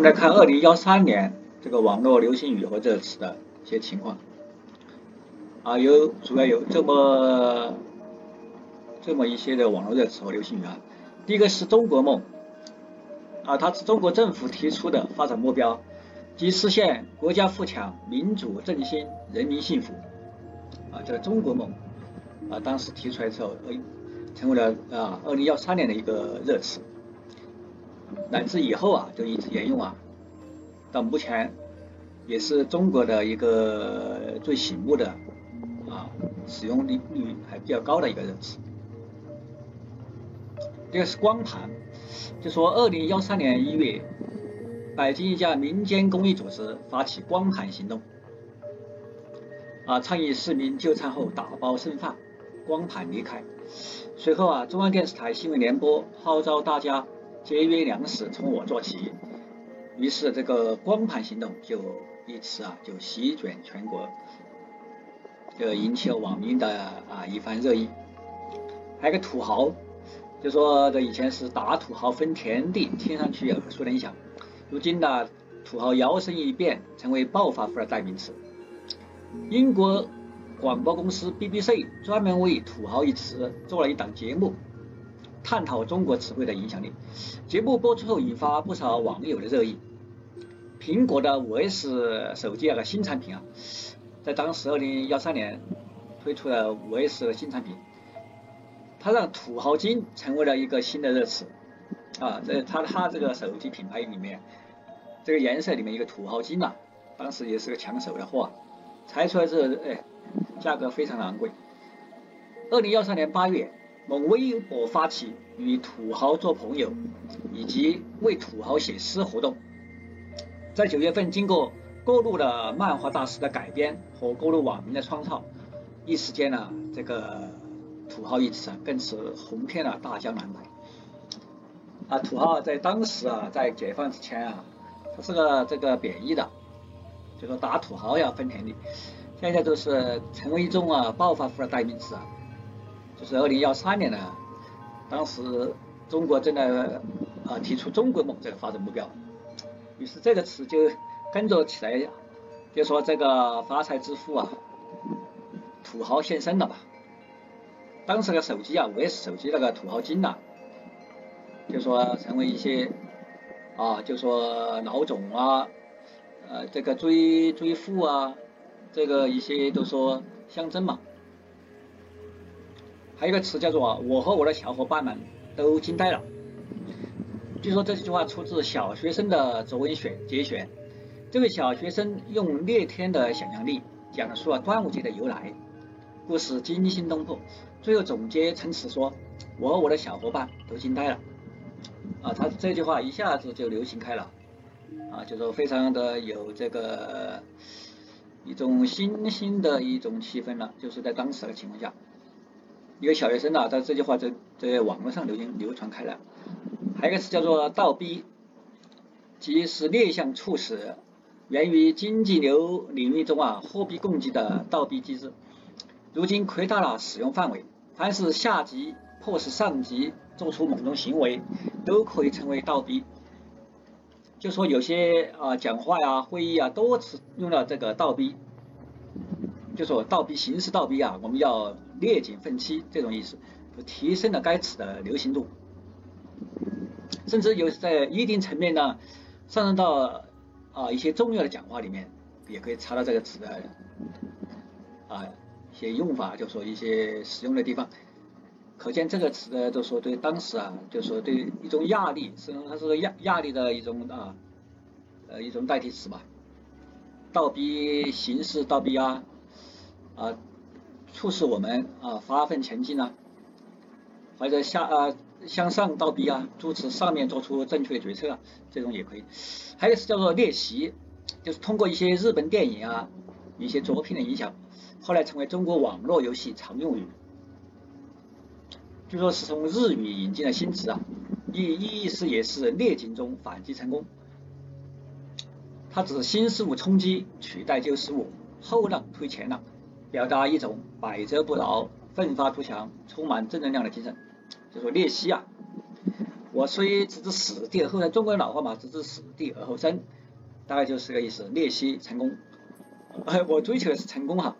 们来看二零幺三年这个网络流行语和热词的一些情况。啊，有主要有这么这么一些的网络热词和流行语啊。第一个是中国梦，啊，它是中国政府提出的发展目标，即实现国家富强、民主振兴、人民幸福。啊，这个中国梦，啊，当时提出来之后，呃，成为了啊二零幺三年的一个热词，乃至以后啊就一直沿用啊，到目前也是中国的一个最醒目的啊使用率率还比较高的一个热词。这个是光盘，就说二零幺三年一月，北京一家民间公益组织发起光盘行动。啊！倡议市民就餐后打包剩饭，光盘离开。随后啊，中央电视台新闻联播号召大家节约粮食，从我做起。于是这个光盘行动就一次啊，就席卷全国，就引起了网民的啊一番热议。还有个土豪，就说这以前是打土豪分田地，听上去耳熟能详。如今呢，土豪摇身一变，成为暴发户的代名词。英国广播公司 BBC 专门为“土豪”一词做了一档节目，探讨中国词汇的影响力。节目播出后引发不少网友的热议。苹果的五 S 手机那个新产品啊，在当时二零幺三年推出了五 S 的新产品，它让“土豪金”成为了一个新的热词啊。这它它这个手机品牌里面，这个颜色里面一个“土豪金”呐，当时也是个抢手的货。拆出来之后，哎，价格非常昂贵。二零幺三年八月，某微博发起与土豪做朋友以及为土豪写诗活动。在九月份，经过各路的漫画大师的改编和各路网民的创造，一时间呢，这个土豪一词啊，更是红遍了大江南北。啊，土豪在当时啊，在解放之前啊，它是个这个贬义的。就说打土豪要分田地，现在都是成为一种啊暴发户的代名词啊。就是二零幺三年呢，当时中国正在啊提出中国梦这个发展目标，于是这个词就跟着起来，就说这个发财致富啊，土豪现身了吧。当时的手机啊，五 S 手机那个土豪金呐，就说成为一些啊，就说老总啊。呃，这个追追富啊，这个一些都说象征嘛。还有一个词叫做“我和我的小伙伴们都惊呆了”。据说这句话出自小学生的作文选节选。这位小学生用裂天的想象力讲述了端午节的由来，故事惊心动魄。最后总结陈词说：“我和我的小伙伴都惊呆了。”啊，他这句话一下子就流行开了。啊，就说非常的有这个一种新兴的一种气氛了，就是在当时的情况下，一个小学生啊，在这句话在在网络上流行流传开了。还有一个词叫做倒逼，即是逆向促使，源于经济流领域中啊货币供给的倒逼机制，如今扩大了使用范围，凡是下级迫使上级做出某种行为，都可以称为倒逼。就说有些啊讲话呀、会议啊，多次用了这个倒逼，就说倒逼形式倒逼啊，我们要列警分期这种意思，就提升了该词的流行度，甚至有在一定层面呢上升到啊一些重要的讲话里面，也可以查到这个词的啊一些用法，就说一些使用的地方。可见这个词呢，就说对当时啊，就说对一种压力，是它是压压力的一种啊，呃一种代替词吧。倒逼形势倒逼啊，啊，促使我们啊发奋前进啊，或者向啊向上倒逼啊，支持上面做出正确的决策啊，这种也可以。还有是叫做练习，就是通过一些日本电影啊，一些作品的影响，后来成为中国网络游戏常用语。据说是从日语引进的新词啊，意意思也是逆境中反击成功。它指新事物冲击取代旧事物，后浪推前浪，表达一种百折不挠、奋发图强、充满正能量的精神。就说练习啊，我虽置之死地后生，中国人老话嘛，置之死地而后生，大概就是这个意思。练习成功，我追求的是成功哈，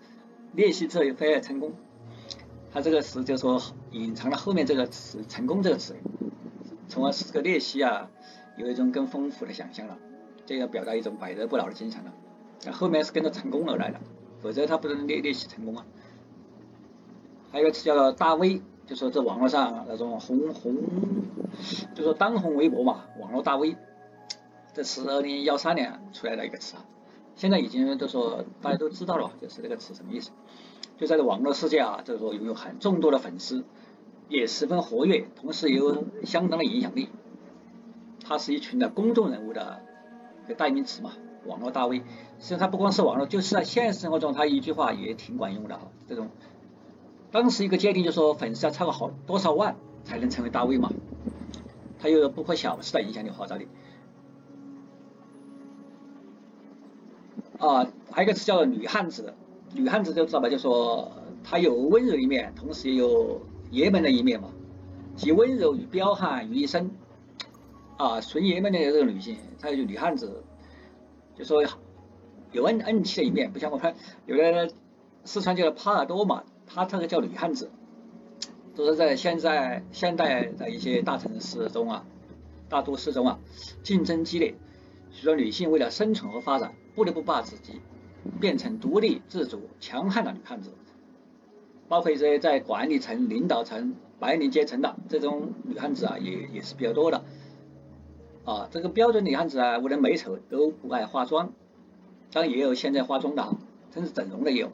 练习之后非要成功。他这个词就说隐藏了后面这个词“成功”这个词，从而使这个练习啊有一种更丰富的想象了，这个表达一种百折不挠的精神了。那后面是跟着成功而来的，否则他不能练练习成功啊。还有一个词叫做“大 V”，就说这网络上那种红红，就说当红微博嘛，网络大 V，这是二零幺三年出来的一个词啊，现在已经都说大家都知道了，就是这个词什么意思。就在这网络世界啊，就是说拥有很众多的粉丝，也十分活跃，同时也有相当的影响力。它是一群的公众人物的一个代名词嘛，网络大 V。实际上，它不光是网络，就是在现实生活中，他一句话也挺管用的哈。这种当时一个界定就是说，粉丝要超过好多少万才能成为大 V 嘛，它有不可小视的影响力号召力。啊，还有一个词叫女汉子。女汉子就知道吧，就说她有温柔一面，同时也有爷们的一面嘛，集温柔与彪悍于一身。啊，纯爷们的这个女性，她就女汉子，就说有恩恩气的一面，不像我们有的四川叫帕尔多嘛，她这个叫女汉子，都是在现在现代的一些大城市中啊，大都市中啊，竞争激烈，许多女性为了生存和发展，不得不把自己。变成独立自主、强悍的女汉子，包括一些在管理层、领导层、白领阶层的这种女汉子啊，也也是比较多的。啊，这个标准女汉子啊，无论美丑都不爱化妆，当然也有现在化妆的，甚至整容的也有。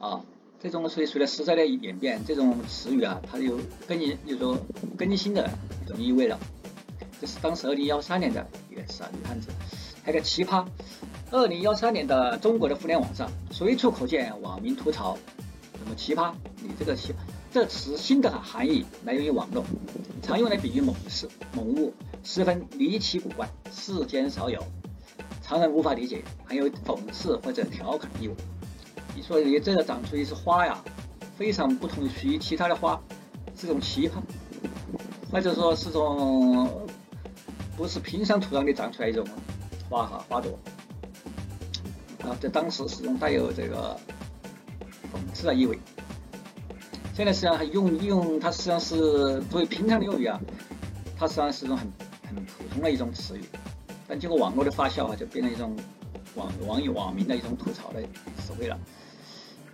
啊，这种随随着时代的演变，这种词语啊，它有更就说更新的一种意味了。这是当时二零幺三年的一个词啊，女汉子，还有个奇葩。二零幺三年的中国的互联网上，随处可见网民吐槽什么奇葩，你这个奇，这词新的含义来源于网络，常用来比喻某事、某物，十分离奇古怪，世间少有，常人无法理解，含有讽刺或者调侃意味。你说你这个长出一枝花呀，非常不同于其他的花，是种奇葩，或者说是种不是平常土壤里长出来一种花哈花朵。啊，在当时使用带有这个讽刺的意味。现在实际上还用用它实际上是作为平常的用语啊，它实际上是一种很普通的一种词语。但经过网络的发酵啊，就变成一种网网友网民的一种吐槽的词汇了。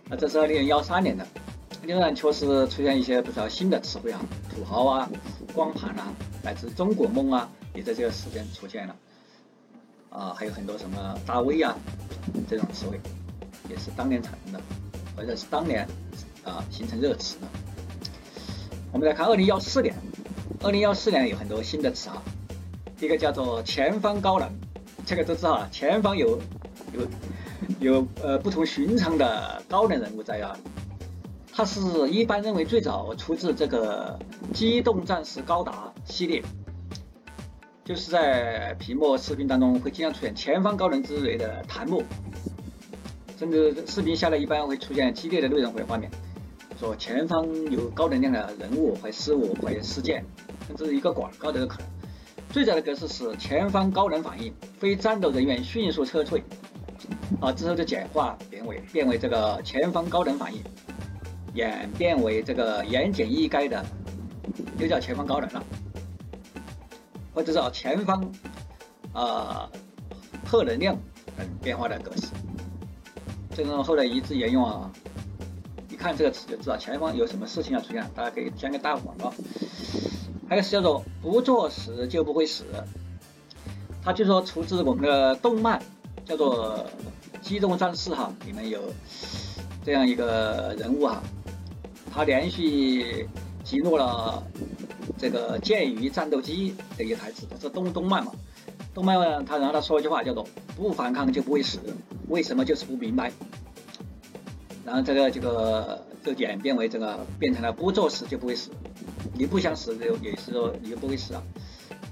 那这是二零幺三年的，仍然确实出现一些不少新的词汇啊，土豪啊、光盘啊，乃至中国梦啊，也在这个时间出现了。啊，还有很多什么大 V 啊。这种词汇也是当年产生的，或者是当年啊形成热词的。我们来看二零幺四年，二零幺四年有很多新的词啊，一个叫做前方高能，这个都知道啊，前方有有有呃不同寻常的高能人物在啊，它是一般认为最早出自这个《机动战士高达》系列。就是在屏幕视频当中会经常出现前方高能之类的弹幕，甚至视频下来一般会出现激烈的内容或者画面，说前方有高能量的人物或事物或者事件，甚至一个广告都有可能。最早的格式是前方高能反应，非战斗人员迅速撤退，啊之后就简化变为变为这个前方高能反应，演变为这个言简意赅的，又叫前方高能了。或者是前方，啊，核能量等变化的格式，这种后来一直沿用啊。一看这个词就知道前方有什么事情要出现，大家可以先给打个广告。还有是叫做不作死就不会死，它就说出自我们的动漫，叫做《机动战士》哈，里面有这样一个人物哈，他连续击落了。这个剑鱼战斗机的一个台词，是动动漫嘛？动漫他然后他说一句话叫做“不反抗就不会死”，为什么就是不明白？然后这个这个就演变为这个变成了“不作死就不会死”，你不想死就也是说你就不会死啊？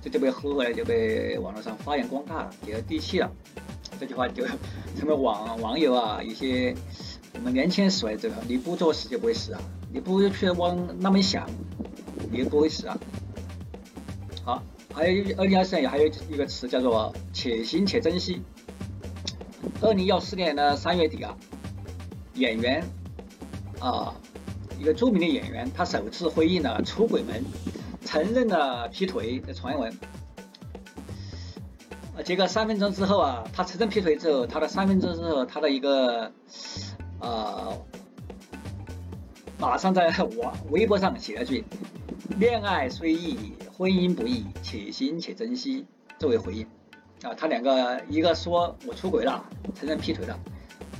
这就被后来就被网络上发扬光大，接地气了。这句话就成为网网友啊一些我们年轻人说的这个“你不作死就不会死啊”，你不去往那么想。你也不会死啊！好，还有二零二四年还有一个词叫做且行且珍惜。二零幺四年的三月底啊，演员啊，一个著名的演员，他首次回应了出轨门，承认了劈腿的传闻。啊，结果三分钟之后啊，他承认劈腿之后，他的三分钟之后，他的一个啊，马上在网微博上写了句：“恋爱虽易，婚姻不易，且行且珍惜。”作为回应。啊，他两个一个说我出轨了，承认劈腿了，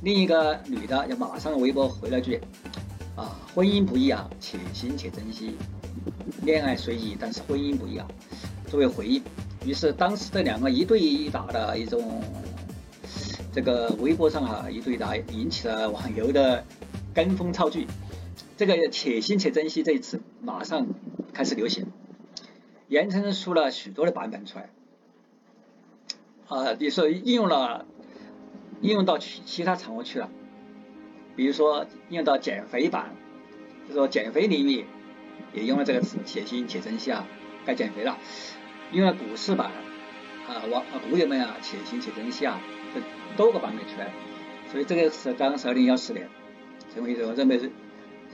另一个女的就马上微博回了句：“啊，婚姻不易啊，且行且珍惜。恋爱虽易，但是婚姻不易啊。”作为回应。于是当时这两个一对一打的一种，这个微博上啊一对打，引起了网友的跟风造句。这个“且行且珍惜”这一次马上开始流行，延伸出了许多的版本出来。啊，你说应用了，应用到其其他场合去了，比如说应用到减肥版，就说减肥领域也用了这个词“且行且珍惜”啊，该减肥了。用了股市版啊，网啊股友们啊，且行且珍惜啊，这多个版本出来，所以这个是当时二零幺四年成为一种热门，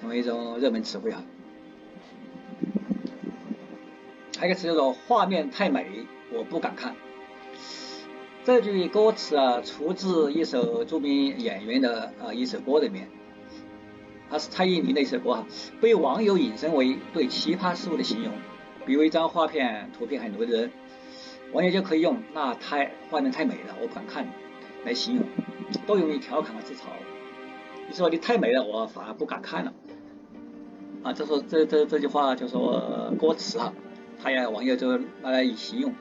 成为一种热门词汇啊。还有一个词叫做“画面太美，我不敢看”。这句歌词啊，出自一首著名演员的啊一首歌里面，它是蔡依林的一首歌哈，被网友引申为对奇葩事物的形容。比如一张画片，图片很多的人，网友就可以用“那太画面太美了，我不敢看”来形容，都用于调侃和自嘲。你说你太美了，我反而不敢看了。啊，这说这这这句话就说歌词哈，他也网友就拿来以形容。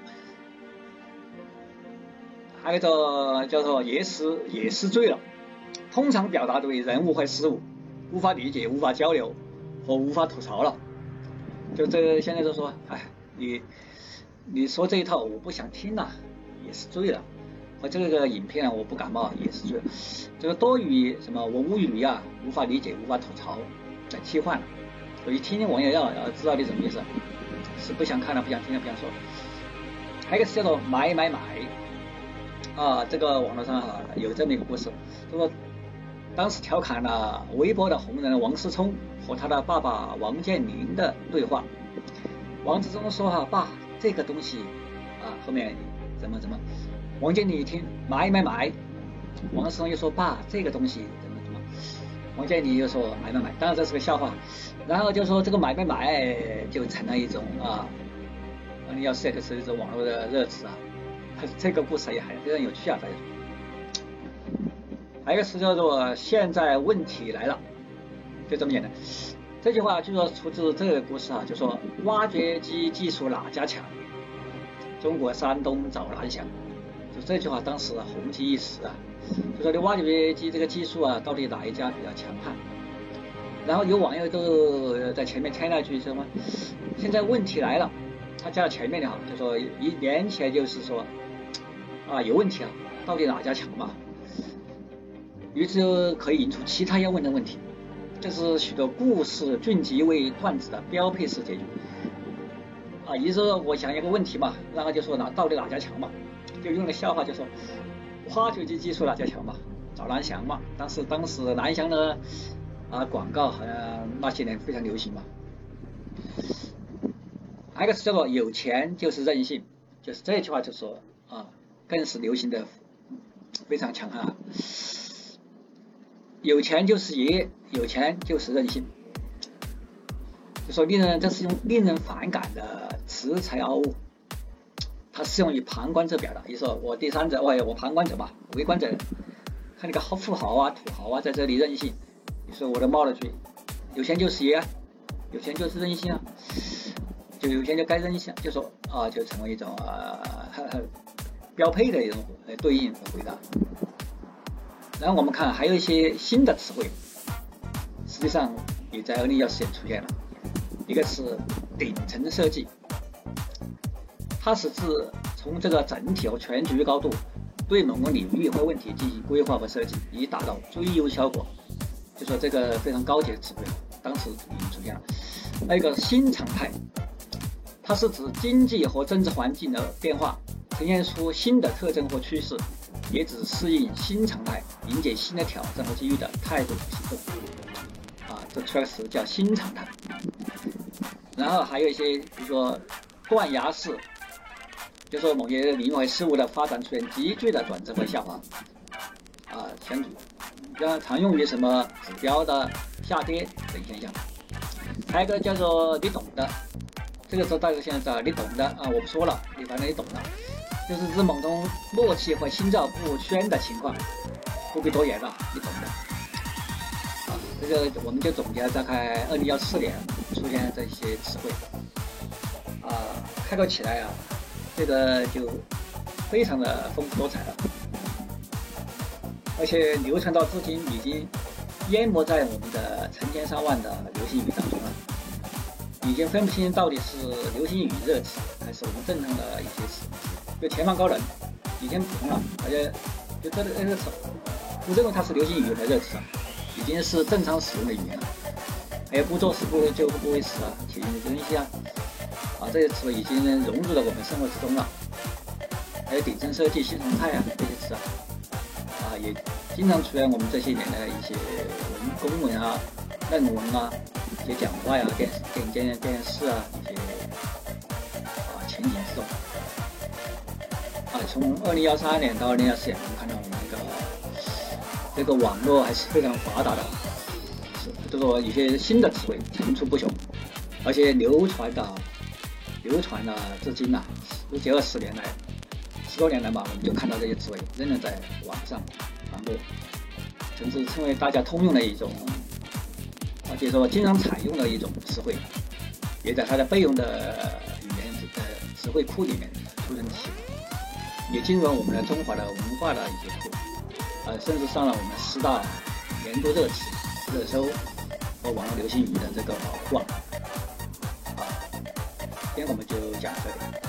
还有一个叫做“也是也是醉了”，通常表达对人物或事物无法理解、无法交流和无法吐槽了。就这现在就说，哎，你你说这一套我不想听了，也是醉了。和这个影片我不感冒，也是醉了。这个多语什么？我无语啊，无法理解，无法吐槽，来替换了。所以听听网友要要知道你什么意思，是不想看了，不想听了，不想说。还有一个是叫做买买买啊，这个网络上哈有这么一个故事，就说当时调侃了微博的红人王思聪。和他的爸爸王健林的对话，王思聪说：“哈，爸，这个东西啊，后面怎么怎么？”王健林一听，买买买。王思聪又说：“爸，这个东西怎么怎么？”王健林又说：“买买买。”当然这是个笑话。然后就说这个买买买就成了一种啊，二零幺四就是一种网络的热词啊。这个故事也还非常有趣啊，大家。还有一个词叫做“现在问题来了”。就这么简单，这句话就说出自这个故事啊，就说挖掘机技术哪家强？中国山东找蓝翔。就这句话当时红极一时啊，就说你挖掘机这个技术啊，到底哪一家比较强悍？然后有网友都在前面添了一句什么？现在问题来了，他加到前面的哈，就说一连起来就是说啊有问题啊，到底哪家强嘛？于是可以引出其他要问的问题。这是许多故事聚集为段子的标配式结局啊！于是我想一个问题嘛，然后就说哪到底哪家强嘛，就用个笑话就说挖掘机技术哪家强嘛，找蓝翔嘛。当时当时蓝翔的啊广告好像那些年非常流行嘛。还有个叫做有钱就是任性，就是这句话就说啊，更是流行的非常强悍。有钱就是爷，有钱就是任性。就说令人这是用令人反感的词财傲物，它适用于旁观者表达。你说我第三者，喂，我旁观者吧，围观者，看那个好富豪啊、土豪啊，在这里任性。你说我都冒了句，有钱就是爷，有钱就是任性啊，就有钱就该任性，就说啊，就成为一种啊标配的一种对应和回答。然后我们看，还有一些新的词汇，实际上也在二零幺四年出现了。一个是顶层设计，它是指从这个整体和全局高度对某个领域或问题进行规划和设计，以达到最优效果。就说这个非常高级的词汇，当时已经出现了。还有一个新常态，它是指经济和政治环境的变化，呈现出新的特征或趋势，也指适应新常态、迎接新的挑战和机遇的态度和行动。啊，这出来词叫新常态。然后还有一些，比如说断崖式，就说某些领域事物的发展出现急剧的转折和下滑。啊，像像常用于什么指标的下跌等现象。还有一个叫做你懂的，这个时候大家现在知道，你懂的啊，我不说了，你反正你懂的，就是指某种默契或心照不宣的情况，不必多言了，你懂的。啊，这个我们就总结了大概二零幺四年出现这些词汇。啊，开拓起来啊，这个就非常的丰富多彩了。而且流传到至今，已经淹没在我们的成千上万的流行语当中了，已经分不清到底是流行语热词，还是我们正常的一些词。就前方高能，已经普通了，而且就这个这个词，不认为它是流行语和热词，已经是正常使用的语言了。还有不作死不会就不会死啊，铁定的东西啊，啊这些词已经融入到我们生活之中了。还有顶层设计、新常态啊这些词啊。啊也经常出现我们这些年的一些文公文啊、论文啊、一些讲话呀、电电电电视啊一些从二零幺三年到二零幺四年，我们看到我们那个这个网络还是非常发达的，是这个一些新的词汇层出不穷，而且流传到流传了至今呐，十几二十年来。十多年来吧，我们就看到这些词汇仍然在网上传播，甚至成为大家通用的一种，而且说经常采用的一种词汇，也在它的备用的语言的词汇库里面出现起，也进入了我们的中华的文化的一些库，呃，甚至上了我们四大年度热词、热搜和网络流行语的这个榜。啊，今天我们就讲这里。